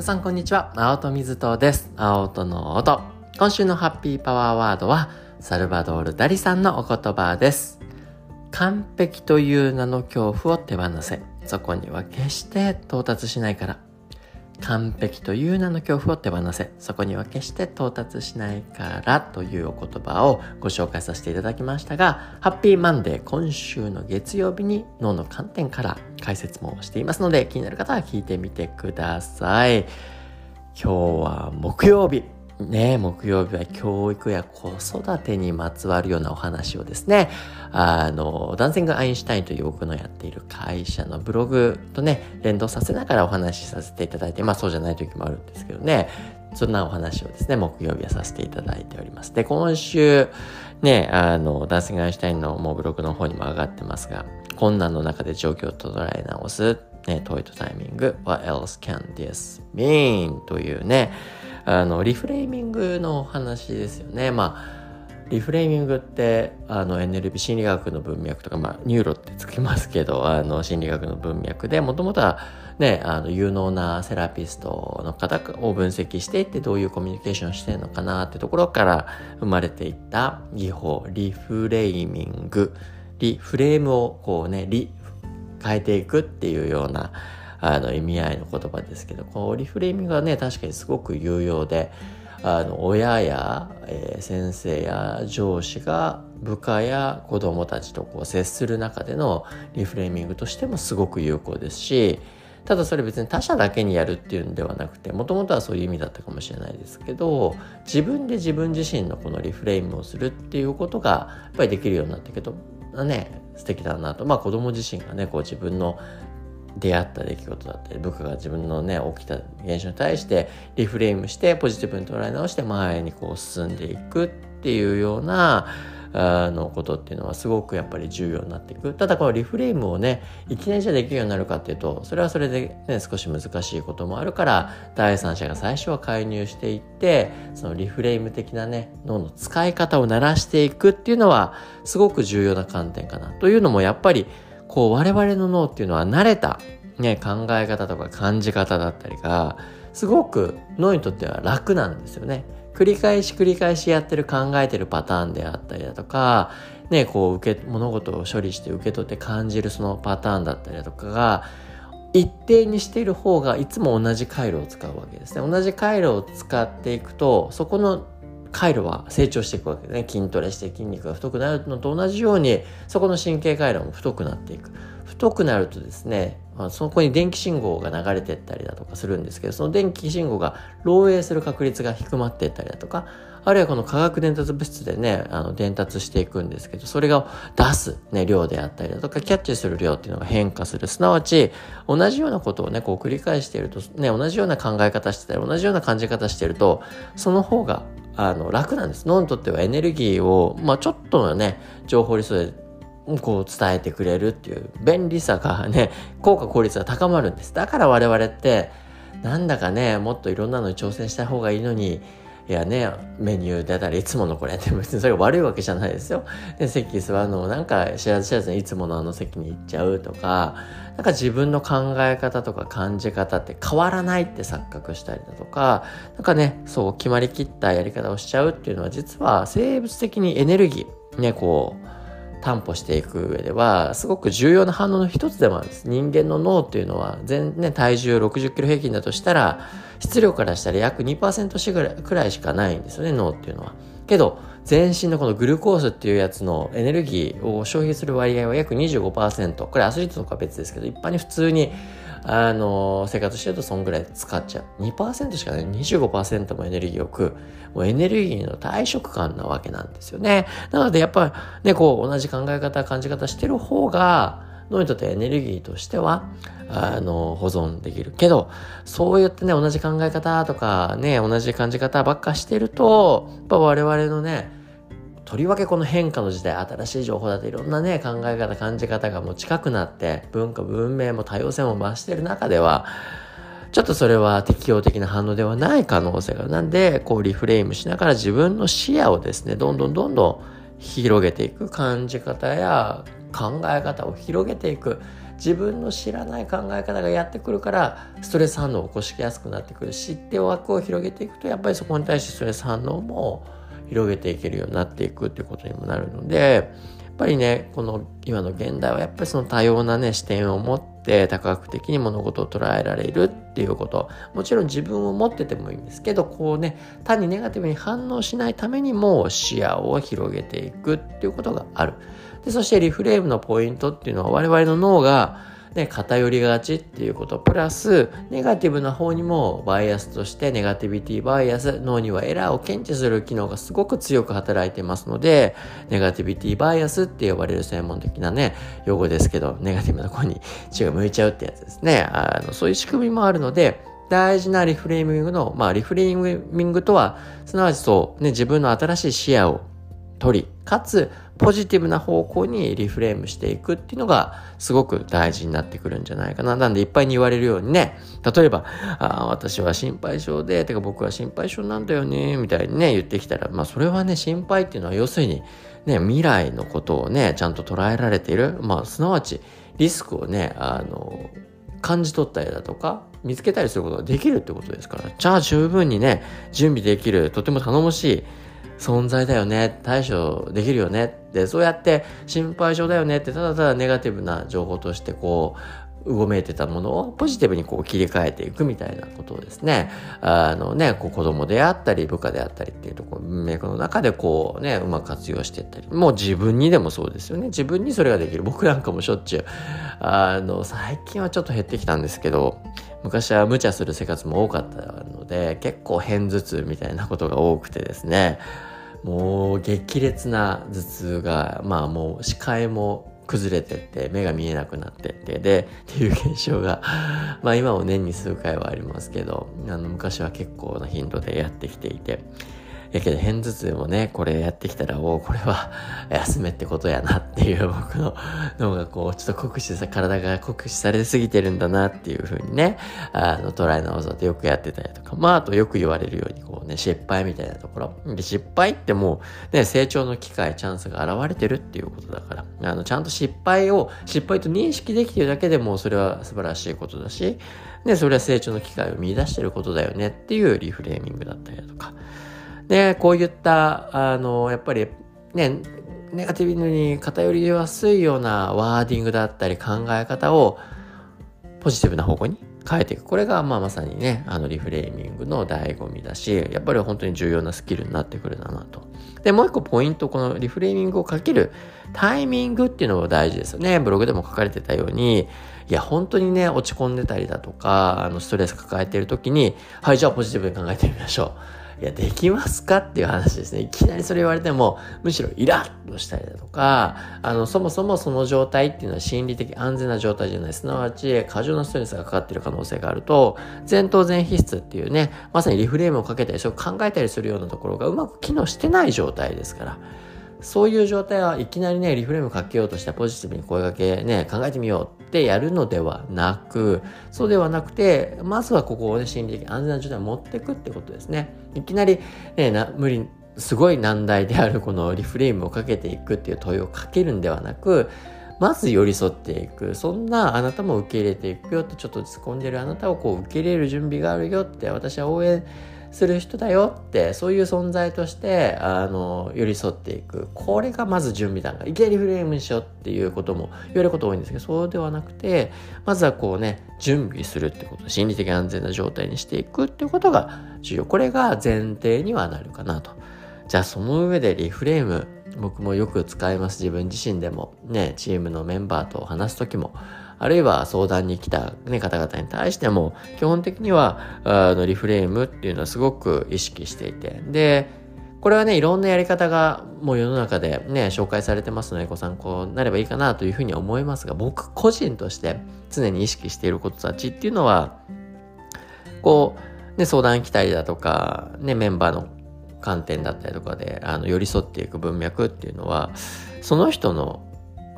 皆さんこんにちは。青戸水戸です。青戸の音。今週のハッピーパワーワードは、サルバドール・ダリさんのお言葉です。完璧という名の恐怖を手放せ。そこには決して到達しないから。完璧という名の恐怖を手放せ。そこには決して到達しないからというお言葉をご紹介させていただきましたが、ハッピーマンデー今週の月曜日に脳の観点から解説もしていますので、気になる方は聞いてみてください。今日は木曜日。ね、木曜日は教育や子育てにまつわるようなお話をですね、あの、ダンシング・アインシュタインという僕のやっている会社のブログとね、連動させながらお話しさせていただいて、まあそうじゃない時もあるんですけどね、そんなお話をですね、木曜日はさせていただいております。で、今週、ね、あの、ダンシング・アインシュタインのもうブログの方にも上がってますが、困難の中で状況を捉え直す、ね、問いとタイミング、What else can this mean? というね、あの、リフレーミングのお話ですよね。まあ、リフレーミングってあの NLP 心理学の文脈とか、まあ、ニューロってつきますけどあの心理学の文脈でもともとはねあの有能なセラピストの方を分析していってどういうコミュニケーションしてるのかなってところから生まれていった技法リフレーミングリフレームをこうねリ変えていくっていうようなあの意味合いの言葉ですけどこうリフレーミングはね確かにすごく有用であの親や、えー、先生や上司が部下や子供たちとこう接する中でのリフレーミングとしてもすごく有効ですしただそれ別に他者だけにやるっていうんではなくてもともとはそういう意味だったかもしれないですけど自分で自分自身のこのリフレームをするっていうことがやっぱりできるようになったけどね素敵だなと。まあ子供自身がねこう自分の出会った出来事だったり部下が自分のね起きた現象に対してリフレームしてポジティブに捉え直して前にこう進んでいくっていうようなあのことっていうのはすごくやっぱり重要になっていく。ただこのリフレームをねいきなりじゃできるようになるかっていうとそれはそれで、ね、少し難しいこともあるから第三者が最初は介入していってそのリフレーム的なね脳の使い方を慣らしていくっていうのはすごく重要な観点かな。というのもやっぱりこう我々の脳っていうのは慣れた、ね、考え方とか感じ方だったりがすごく脳にとっては楽なんですよね。繰り返し繰り返しやってる考えてるパターンであったりだとか、ね、こう受け、物事を処理して受け取って感じるそのパターンだったりだとかが、一定にしている方がいつも同じ回路を使うわけですね。同じ回路を使っていくと、そこの回路は成長していくわけでね。筋トレして筋肉が太くなるのと同じようにそこの神経回路も太くなっていく。太くなるとですね、そこに電気信号が流れてったりだとかするんですけどその電気信号が漏洩する確率が低まってったりだとかあるいはこの化学伝達物質でね、あの伝達していくんですけど、それが出す、ね、量であったりだとか、キャッチする量っていうのが変化する。すなわち、同じようなことをね、こう繰り返していると、ね、同じような考え方してたり、同じような感じ方してると、その方があの楽なんです。脳にとってはエネルギーを、まあ、ちょっとのね、情報リソでこう伝えてくれるっていう便利さがね、効果効率が高まるんです。だから我々って、なんだかね、もっといろんなのに挑戦した方がいいのに、やね、メニューだったらいつものこれって別にそれが悪いわけじゃないですよ。で、席座るのもなんか知らず知らずにいつものあの席に行っちゃうとか、なんか自分の考え方とか感じ方って変わらないって錯覚したりだとか、なんかね、そう決まりきったやり方をしちゃうっていうのは実は生物的にエネルギー、ね、こう、担保していく上ではすごく重要な反応の一つでもあるんです。人間の脳っていうのは全、ね、体重60キロ平均だとしたら質量からしたら約2%くらいしかないんですよね脳っていうのは。けど全身のこのグルコースっていうやつのエネルギーを消費する割合は約25%これアスリートとか別ですけど一般に普通にあの、生活してるとそんぐらい使っちゃう。2%しかない。25%もエネルギーを食う。もうエネルギーの大食感なわけなんですよね。なのでやっぱね、こう同じ考え方、感じ方してる方が、脳にとってエネルギーとしては、あの、保存できる。けど、そうやってね、同じ考え方とかね、同じ感じ方ばっかしてると、やっぱ我々のね、とりわけこの変化の時代、新しい情報だっていろんなね、考え方、感じ方がもう近くなって、文化、文明も多様性も増してる中では、ちょっとそれは適応的な反応ではない可能性がある。なんで、こうリフレームしながら自分の視野をですね、どんどんどんどん広げていく感じ方や考え方を広げていく。自分の知らない考え方がやってくるからストレス反応を起こしやすくなってくる知って枠を広げていくとやっぱりそこに対してストレス反応も広げていけるようになっていくっていうことにもなるのでやっぱりねこの今の現代はやっぱりその多様なね視点を持って多角的に物事を捉えられるっていうこと。もちろん自分を持っててもいいんですけどこうね単にネガティブに反応しないためにも視野を広げていくっていうことがある。でそしてリフレームのポイントっていうのは我々の脳がね、偏りがちっていうこと、プラス、ネガティブな方にもバイアスとしてネガティビティバイアス、脳にはエラーを検知する機能がすごく強く働いてますので、ネガティビティバイアスって呼ばれる専門的なね、用語ですけど、ネガティブな方に血が向いちゃうってやつですね。あの、そういう仕組みもあるので、大事なリフレーミングの、まあ、リフレーミングとは、すなわちそう、ね、自分の新しい視野を取り、かつ、ポジティブな方向にリフレームしていくっていうのがすごく大事になってくるんじゃないかな。なんでいっぱいに言われるようにね、例えば、あ私は心配性で、てか僕は心配性なんだよね、みたいにね、言ってきたら、まあそれはね、心配っていうのは要するに、ね、未来のことをね、ちゃんと捉えられている。まあすなわちリスクをね、あの、感じ取ったりだとか、見つけたりすることができるってことですから、じゃあ十分にね、準備できる、とても頼もしい、存在だよね、対処できるよね。って、そうやって心配性だよね。って、ただただネガティブな情報としてこう、うごめいてたものをポジティブにこう切り替えていくみたいなことをですね、あのね、こう子供であったり部下であったりっていうところ、文脈の中でこうね、うまく活用していったり、もう自分にでもそうですよね。自分にそれができる。僕なんかもしょっちゅう、あの、最近はちょっと減ってきたんですけど、昔は無茶する生活も多かったので、結構偏頭痛みたいなことが多くてですね、もう激烈な頭痛が、まあもう視界も崩れてって目が見えなくなってってでっていう現象が まあ今も年に数回はありますけどあの昔は結構な頻度でやってきていて。やけど片頭痛もね、これやってきたら、おお、これは 休めってことやなっていう 僕の脳がこう、ちょっと酷使さ、体が酷使されすぎてるんだなっていうふうにね、あの、捉え直そうってよくやってたりとか、まあ、あとよく言われるように、こうね、失敗みたいなところ。で、失敗ってもう、ね、成長の機会、チャンスが現れてるっていうことだから、あの、ちゃんと失敗を、失敗と認識できてるだけでも、それは素晴らしいことだし、で、それは成長の機会を見出してることだよねっていうリフレーミングだったりだとか。で、こういった、あの、やっぱりね、ネガティブに偏りやすいようなワーディングだったり考え方をポジティブな方向に変えていく。これが、まあ、まさにね、あの、リフレーミングの醍醐味だし、やっぱり本当に重要なスキルになってくるんだなと。で、もう一個ポイント、このリフレーミングをかけるタイミングっていうのも大事ですよね。ブログでも書かれてたように、いや、本当にね、落ち込んでたりだとか、あの、ストレス抱えてる時に、はい、じゃあポジティブに考えてみましょう。いや、できますかっていう話ですね。いきなりそれ言われても、むしろイラッとしたりだとか、あの、そもそもその状態っていうのは心理的安全な状態じゃない。すなわち、過剰なストレスがかかっている可能性があると、前頭前皮質っていうね、まさにリフレームをかけたり、そう考えたりするようなところがうまく機能してない状態ですから。そういう状態はいきなりね、リフレームかけようとしてポジティブに声掛けね、考えてみようってやるのではなく、そうではなくて、まずはここをね、心理的安全な状態に持っていくってことですね。いきなり、ね、な無理、すごい難題であるこのリフレームをかけていくっていう問いをかけるんではなく、まず寄り添っていく。そんなあなたも受け入れていくよって、ちょっと突っ込んでるあなたをこう受け入れる準備があるよって、私は応援する人だよってそういう存在としてあの寄り添っていく。これがまず準備段階。いきなりフレームにしようっていうことも言われること多いんですけどそうではなくてまずはこうね準備するってこと。心理的安全な状態にしていくっていうことが重要。これが前提にはなるかなと。じゃあその上でリフレーム僕もよく使います。自分自身でもねチームのメンバーと話す時もあるいは相談に来た、ね、方々に対しても、基本的には、あの、リフレームっていうのはすごく意識していて、で、これはね、いろんなやり方がもう世の中でね、紹介されてますので、ご参考になればいいかなというふうに思いますが、僕個人として常に意識していることたちっていうのは、こう、ね、相談来たりだとか、ね、メンバーの観点だったりとかで、あの、寄り添っていく文脈っていうのは、その人の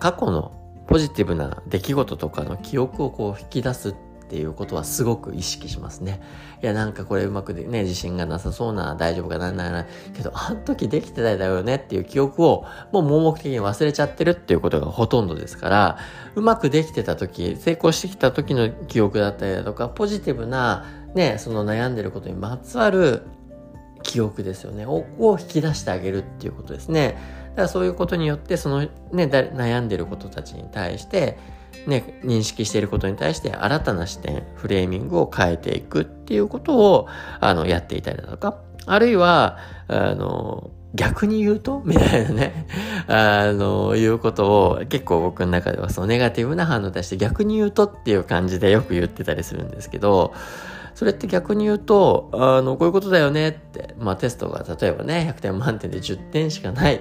過去のポジティブな出来事とかの記憶をこう引き出すっていうことはすごく意識しますね。いや、なんかこれうまくでね、自信がなさそうな、大丈夫かなないな、けど、あの時できてただよねっていう記憶を、もう盲目的に忘れちゃってるっていうことがほとんどですから、うまくできてた時、成功してきた時の記憶だったりだとか、ポジティブな、ね、その悩んでることにまつわる記憶ですよね、を引き出してあげるっていうことですね。だからそういうことによって、そのね、悩んでることたちに対して、ね、認識していることに対して新たな視点、フレーミングを変えていくっていうことを、あの、やっていたりだとか、あるいは、あの、逆に言うと？みたいなね、あの、いうことを結構僕の中ではそのネガティブな反応を出して逆に言うと？っていう感じでよく言ってたりするんですけど、それって逆に言うと、あの、こういうことだよねって、まあテストが例えばね、100点満点で10点しかない。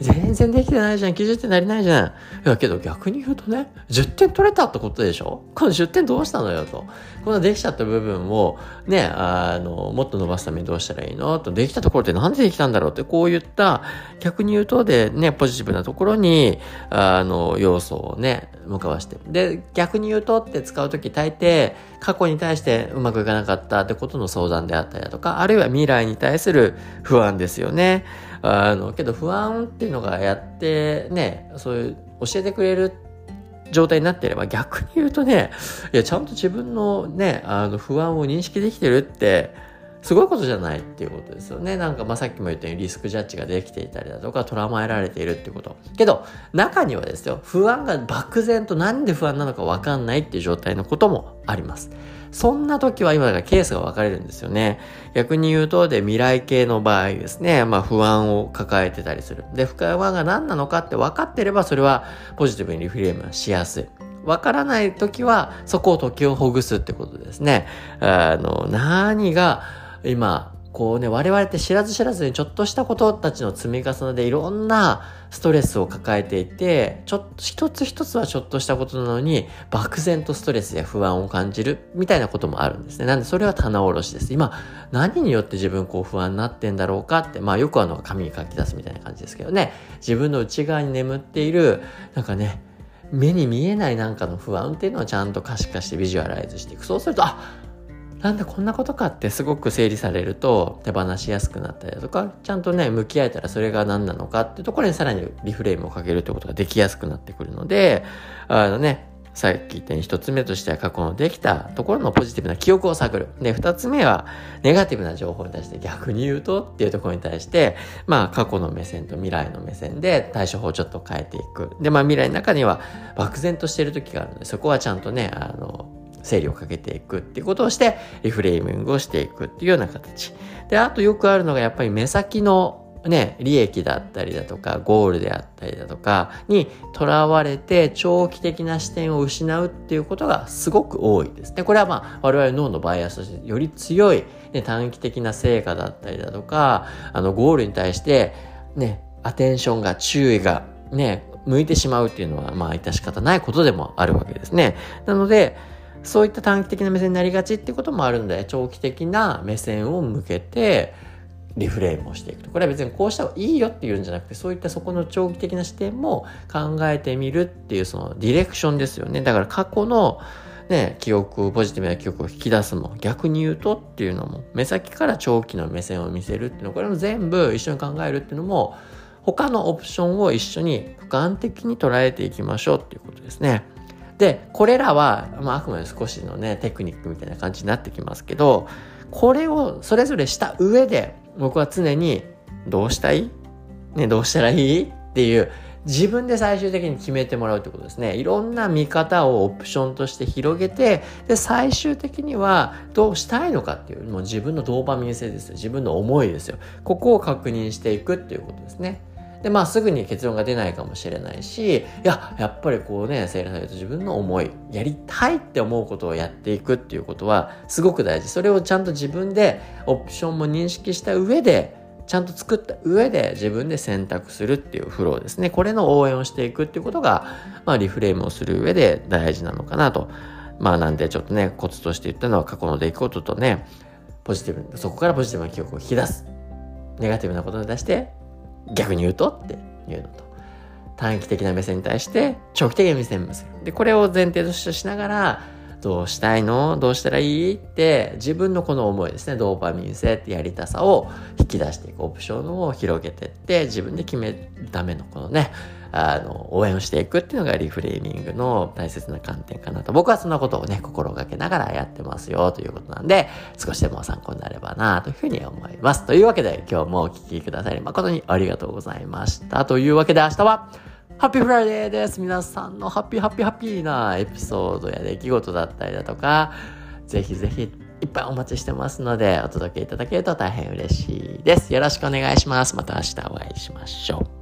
全然できてないじゃん。90点なりないじゃん。いや、けど逆に言うとね、10点取れたってことでしょ？この10点どうしたのよと。このできちゃった部分を、ね、あの、もっと伸ばすためにどうしたらいいの？と、できたところってなんでできたんだろうって、こういった、逆に言うとでね、ポジティブなところに、あの、要素をね、向かわして。で、逆に言うとって使うとき大抵、過去に対してうまくいかなかったってことの相談であったりだとか、あるいは未来に対する不安ですよね。あの、けど不安っていうのがやってね、そういう教えてくれる状態になってれば逆に言うとね、いや、ちゃんと自分のね、あの不安を認識できてるって、すごいことじゃないっていうことですよね。なんか、まあ、さっきも言ったようにリスクジャッジができていたりだとか、捉まえられているっていうこと。けど、中にはですよ、不安が漠然となんで不安なのかわかんないっていう状態のこともあります。そんな時は今だからケースが分かれるんですよね。逆に言うと、で、未来系の場合ですね、まあ不安を抱えてたりする。で、不安が何なのかって分かってれば、それはポジティブにリフレームしやすい。わからない時は、そこを時をほぐすってことですね。あの、何が今、こうね、我々って知らず知らずにちょっとしたことたちの積み重ねでいろんなストレスを抱えていて、ちょっと一つ一つはちょっとしたことなのに、漠然とストレスや不安を感じるみたいなこともあるんですね。なんでそれは棚卸しです。今、何によって自分こう不安になってんだろうかって、まあよくあの紙に書き出すみたいな感じですけどね。自分の内側に眠っている、なんかね、目に見えないなんかの不安っていうのをちゃんと可視化してビジュアライズしていく。そうすると、あなんでこんなことかってすごく整理されると手放しやすくなったりだとか、ちゃんとね、向き合えたらそれが何なのかっていうところにさらにリフレームをかけるってことができやすくなってくるので、あのね、さっき言ったように一つ目としては過去のできたところのポジティブな記憶を探る。で、二つ目はネガティブな情報に対して逆に言うとっていうところに対して、まあ過去の目線と未来の目線で対処法をちょっと変えていく。で、まあ未来の中には漠然としている時があるので、そこはちゃんとね、あの、整理をかけていくっていうことをして、リフレーミングをしていくっていうような形。で、あとよくあるのがやっぱり目先のね、利益だったりだとか、ゴールであったりだとかにとらわれて長期的な視点を失うっていうことがすごく多いですね。これはまあ我々脳のバイアスとしてより強い、ね、短期的な成果だったりだとか、あのゴールに対してね、アテンションが注意がね、向いてしまうっていうのはまあ致し方ないことでもあるわけですね。なので、そういった短期的な目線になりがちっていうこともあるので、長期的な目線を向けて、リフレームをしていくと。これは別にこうした方がいいよっていうんじゃなくて、そういったそこの長期的な視点も考えてみるっていうそのディレクションですよね。だから過去のね、記憶、ポジティブな記憶を引き出すも、逆に言うとっていうのも、目先から長期の目線を見せるっていうの、これも全部一緒に考えるっていうのも、他のオプションを一緒に俯瞰的に捉えていきましょうっていうことですね。で、これらは、まあ、あくまで少しのね、テクニックみたいな感じになってきますけど、これをそれぞれした上で、僕は常に、どうしたい？ね、どうしたらいい？っていう、自分で最終的に決めてもらうってことですね。いろんな見方をオプションとして広げて、で、最終的にはどうしたいのかっていう、もう自分のドーパミン性ですよ。自分の思いですよ。ここを確認していくっていうことですね。で、まあすぐに結論が出ないかもしれないし、いや、やっぱりこうね、整理されると自分の思い、やりたいって思うことをやっていくっていうことはすごく大事。それをちゃんと自分でオプションも認識した上で、ちゃんと作った上で自分で選択するっていうフローですね。これの応援をしていくっていうことが、まあリフレームをする上で大事なのかなと。まあなんでちょっとね、コツとして言ったのは過去の出来事とね、ポジティブ、そこからポジティブな記憶を引き出す。ネガティブなことに出して逆に言うとっていうのと、短期的な目線に対して長期的な目線をする。で、これを前提としてしながら、どうしたいの？どうしたらいい？って自分のこの思いですね。ドーパミン性ってやりたさを引き出していく。オプションを広げてって自分で決めるためのこのねあの応援をしていくっていうのがリフレーミングの大切な観点かなと僕はそんなことをね心がけながらやってますよということなんで少しでも参考になればなというふうに思いますというわけで今日もお聴きくださり誠にありがとうございましたというわけで明日はハッピーフライデーです。皆さんのハッピーハッピーハッピーなエピソードや出来事だったりだとか、ぜひぜひいっぱいお待ちしてますので、お届けいただけると大変嬉しいです。よろしくお願いします。また明日お会いしましょう。